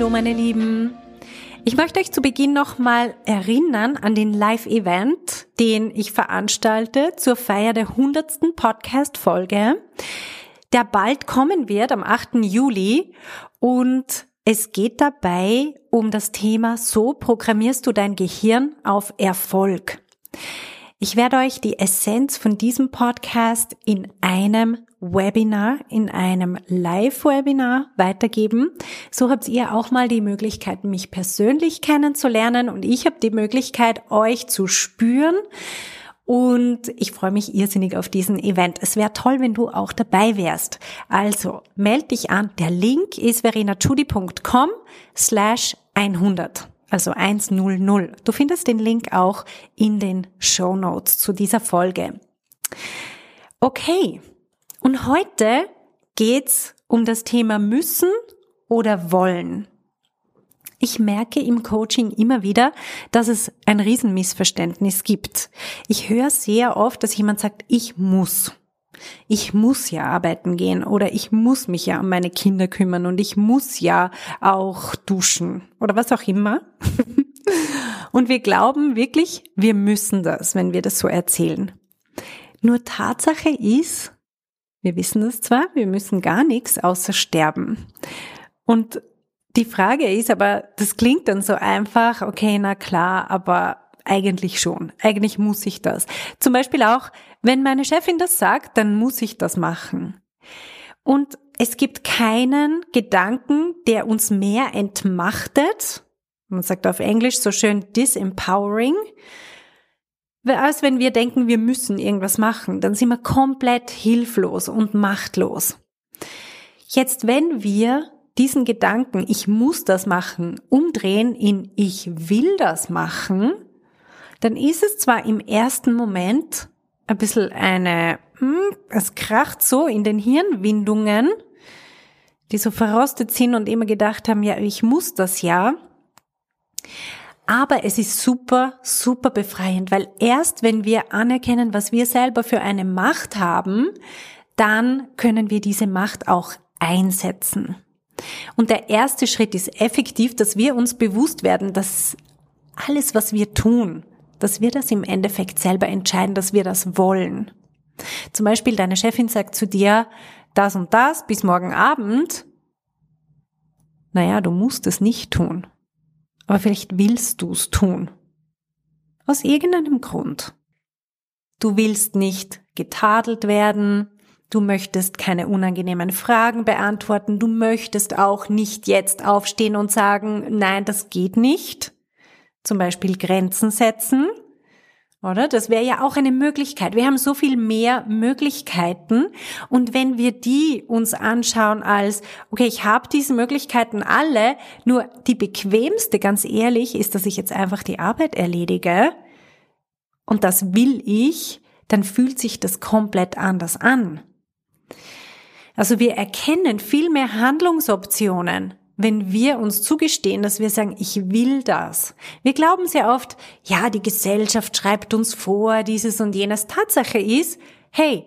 Hallo meine Lieben. Ich möchte euch zu Beginn nochmal erinnern an den Live-Event, den ich veranstalte zur Feier der 100. Podcast-Folge, der bald kommen wird am 8. Juli und es geht dabei um das Thema, so programmierst du dein Gehirn auf Erfolg. Ich werde euch die Essenz von diesem Podcast in einem Webinar, in einem Live-Webinar weitergeben. So habt ihr auch mal die Möglichkeit, mich persönlich kennenzulernen und ich habe die Möglichkeit, euch zu spüren. Und ich freue mich irrsinnig auf diesen Event. Es wäre toll, wenn du auch dabei wärst. Also, meld dich an. Der Link ist verenachudi.com slash 100 also 100. Du findest den Link auch in den Show Notes zu dieser Folge. Okay. Und heute geht's um das Thema müssen oder wollen. Ich merke im Coaching immer wieder, dass es ein Riesenmissverständnis gibt. Ich höre sehr oft, dass jemand sagt, ich muss ich muss ja arbeiten gehen oder ich muss mich ja um meine Kinder kümmern und ich muss ja auch duschen oder was auch immer. und wir glauben wirklich, wir müssen das, wenn wir das so erzählen. Nur Tatsache ist, wir wissen das zwar, wir müssen gar nichts außer sterben. Und die Frage ist aber, das klingt dann so einfach, okay, na klar, aber eigentlich schon. Eigentlich muss ich das. Zum Beispiel auch, wenn meine Chefin das sagt, dann muss ich das machen. Und es gibt keinen Gedanken, der uns mehr entmachtet. Man sagt auf Englisch so schön disempowering. Als wenn wir denken, wir müssen irgendwas machen, dann sind wir komplett hilflos und machtlos. Jetzt, wenn wir diesen Gedanken, ich muss das machen, umdrehen in ich will das machen, dann ist es zwar im ersten Moment ein bisschen eine, hm, es kracht so in den Hirnwindungen, die so verrostet sind und immer gedacht haben, ja, ich muss das ja. Aber es ist super, super befreiend, weil erst wenn wir anerkennen, was wir selber für eine Macht haben, dann können wir diese Macht auch einsetzen. Und der erste Schritt ist effektiv, dass wir uns bewusst werden, dass alles, was wir tun, dass wir das im Endeffekt selber entscheiden, dass wir das wollen. Zum Beispiel deine Chefin sagt zu dir, das und das bis morgen Abend. Naja, du musst es nicht tun. Aber vielleicht willst du es tun. Aus irgendeinem Grund. Du willst nicht getadelt werden, du möchtest keine unangenehmen Fragen beantworten, du möchtest auch nicht jetzt aufstehen und sagen, nein, das geht nicht zum Beispiel Grenzen setzen, oder? Das wäre ja auch eine Möglichkeit. Wir haben so viel mehr Möglichkeiten und wenn wir die uns anschauen als, okay, ich habe diese Möglichkeiten alle, nur die bequemste, ganz ehrlich, ist, dass ich jetzt einfach die Arbeit erledige und das will ich, dann fühlt sich das komplett anders an. Also wir erkennen viel mehr Handlungsoptionen wenn wir uns zugestehen, dass wir sagen, ich will das. Wir glauben sehr oft, ja, die Gesellschaft schreibt uns vor, dieses und jenes. Tatsache ist, hey,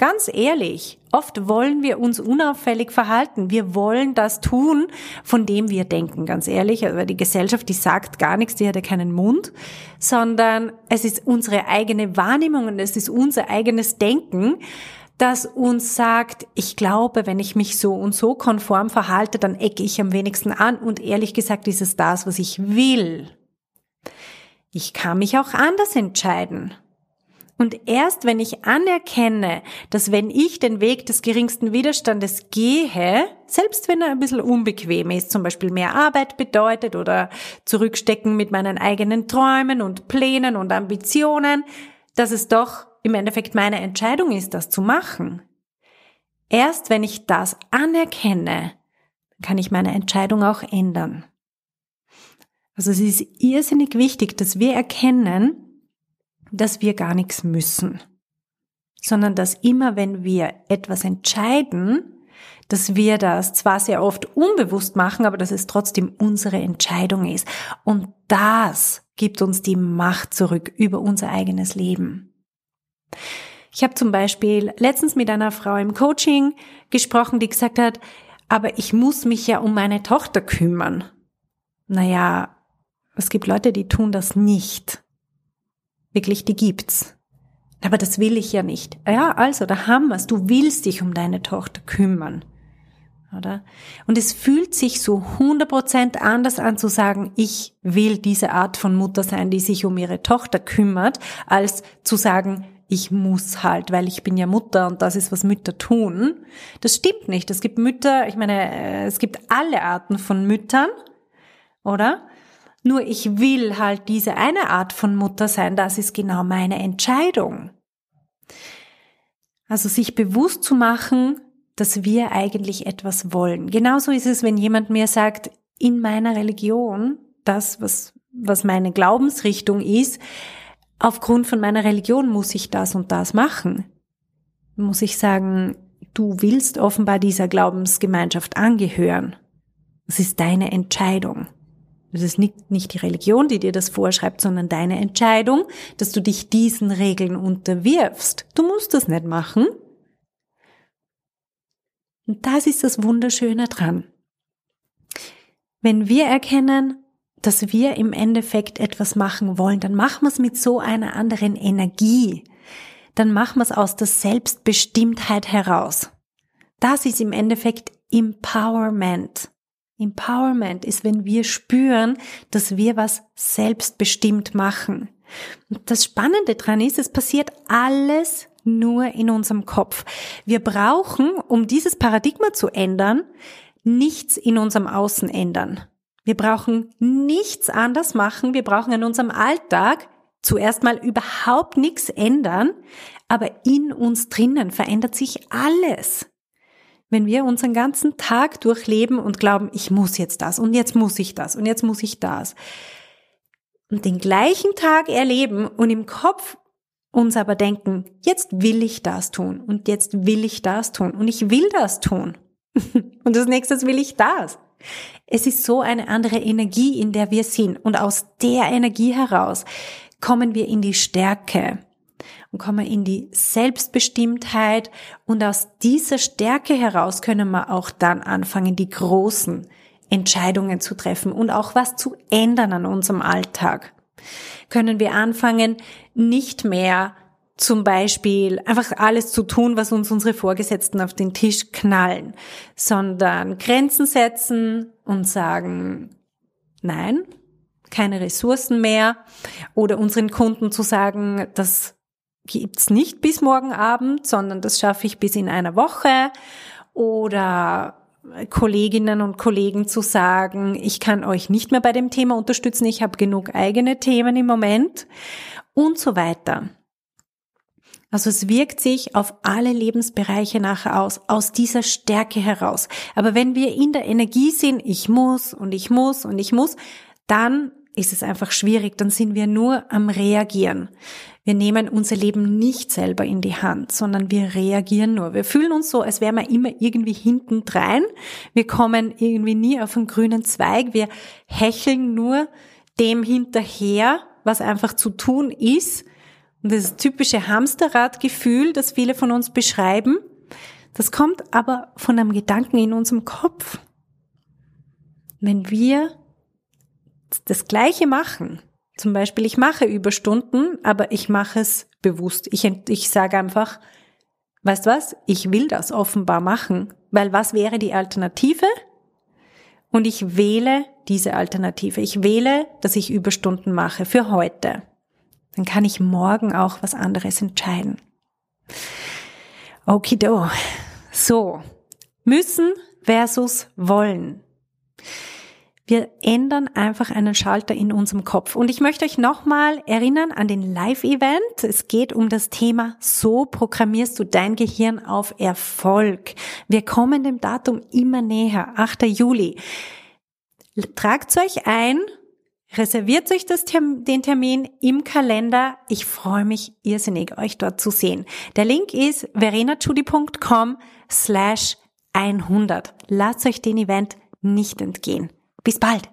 ganz ehrlich, oft wollen wir uns unauffällig verhalten. Wir wollen das tun, von dem wir denken, ganz ehrlich. Aber die Gesellschaft, die sagt gar nichts, die hat ja keinen Mund, sondern es ist unsere eigene Wahrnehmung und es ist unser eigenes Denken das uns sagt, ich glaube, wenn ich mich so und so konform verhalte, dann ecke ich am wenigsten an und ehrlich gesagt ist es das, was ich will. Ich kann mich auch anders entscheiden. Und erst wenn ich anerkenne, dass wenn ich den Weg des geringsten Widerstandes gehe, selbst wenn er ein bisschen unbequem ist, zum Beispiel mehr Arbeit bedeutet oder zurückstecken mit meinen eigenen Träumen und Plänen und Ambitionen, dass es doch im Endeffekt meine Entscheidung ist, das zu machen. Erst wenn ich das anerkenne, kann ich meine Entscheidung auch ändern. Also es ist irrsinnig wichtig, dass wir erkennen, dass wir gar nichts müssen, sondern dass immer, wenn wir etwas entscheiden, dass wir das zwar sehr oft unbewusst machen, aber dass es trotzdem unsere Entscheidung ist. Und das gibt uns die Macht zurück über unser eigenes Leben. Ich habe zum Beispiel letztens mit einer Frau im Coaching gesprochen, die gesagt hat, aber ich muss mich ja um meine Tochter kümmern. Naja, es gibt Leute, die tun das nicht. Wirklich, die gibt's. Aber das will ich ja nicht. Ja, also, da haben wir's. Du willst dich um deine Tochter kümmern oder? Und es fühlt sich so 100% anders an zu sagen, ich will diese Art von Mutter sein, die sich um ihre Tochter kümmert, als zu sagen, ich muss halt, weil ich bin ja Mutter und das ist, was Mütter tun. Das stimmt nicht. Es gibt Mütter, ich meine, äh, es gibt alle Arten von Müttern, oder? Nur ich will halt diese eine Art von Mutter sein, das ist genau meine Entscheidung. Also sich bewusst zu machen, dass wir eigentlich etwas wollen. Genauso ist es, wenn jemand mir sagt, in meiner Religion, das, was, was meine Glaubensrichtung ist, aufgrund von meiner Religion muss ich das und das machen. Muss ich sagen, du willst offenbar dieser Glaubensgemeinschaft angehören. Das ist deine Entscheidung. Das ist nicht, nicht die Religion, die dir das vorschreibt, sondern deine Entscheidung, dass du dich diesen Regeln unterwirfst. Du musst das nicht machen. Und das ist das Wunderschöne dran. Wenn wir erkennen, dass wir im Endeffekt etwas machen wollen, dann machen wir es mit so einer anderen Energie. Dann machen wir es aus der Selbstbestimmtheit heraus. Das ist im Endeffekt Empowerment. Empowerment ist, wenn wir spüren, dass wir was selbstbestimmt machen. Und das Spannende dran ist, es passiert alles nur in unserem Kopf. Wir brauchen, um dieses Paradigma zu ändern, nichts in unserem Außen ändern. Wir brauchen nichts anders machen. Wir brauchen in unserem Alltag zuerst mal überhaupt nichts ändern, aber in uns drinnen verändert sich alles. Wenn wir unseren ganzen Tag durchleben und glauben, ich muss jetzt das und jetzt muss ich das und jetzt muss ich das und den gleichen Tag erleben und im Kopf uns aber denken, jetzt will ich das tun und jetzt will ich das tun und ich will das tun. und das nächste will ich das. Es ist so eine andere Energie, in der wir sind. Und aus der Energie heraus kommen wir in die Stärke und kommen in die Selbstbestimmtheit. Und aus dieser Stärke heraus können wir auch dann anfangen, die großen Entscheidungen zu treffen und auch was zu ändern an unserem Alltag können wir anfangen, nicht mehr zum Beispiel einfach alles zu tun, was uns unsere Vorgesetzten auf den Tisch knallen, sondern Grenzen setzen und sagen, nein, keine Ressourcen mehr oder unseren Kunden zu sagen, das gibt's nicht bis morgen Abend, sondern das schaffe ich bis in einer Woche oder Kolleginnen und Kollegen zu sagen, ich kann euch nicht mehr bei dem Thema unterstützen, ich habe genug eigene Themen im Moment und so weiter. Also es wirkt sich auf alle Lebensbereiche nachher aus, aus dieser Stärke heraus. Aber wenn wir in der Energie sind, ich muss und ich muss und ich muss, dann ist es einfach schwierig, dann sind wir nur am Reagieren. Wir nehmen unser Leben nicht selber in die Hand, sondern wir reagieren nur. Wir fühlen uns so, als wären wir immer irgendwie hinten drein. Wir kommen irgendwie nie auf einen grünen Zweig. Wir hecheln nur dem hinterher, was einfach zu tun ist. Und das typische Hamsterradgefühl, das viele von uns beschreiben, das kommt aber von einem Gedanken in unserem Kopf. Wenn wir das Gleiche machen, zum Beispiel, ich mache Überstunden, aber ich mache es bewusst. Ich, ich sage einfach, weißt was, ich will das offenbar machen, weil was wäre die Alternative? Und ich wähle diese Alternative. Ich wähle, dass ich Überstunden mache für heute. Dann kann ich morgen auch was anderes entscheiden. Okido. So. Müssen versus wollen. Wir ändern einfach einen Schalter in unserem Kopf. Und ich möchte euch nochmal erinnern an den Live-Event. Es geht um das Thema, so programmierst du dein Gehirn auf Erfolg. Wir kommen dem Datum immer näher, 8. Juli. Tragt euch ein, Reserviert euch das, den Termin im Kalender. Ich freue mich irrsinnig, euch dort zu sehen. Der Link ist verenachudi.com slash 100. Lasst euch den Event nicht entgehen. Bis bald!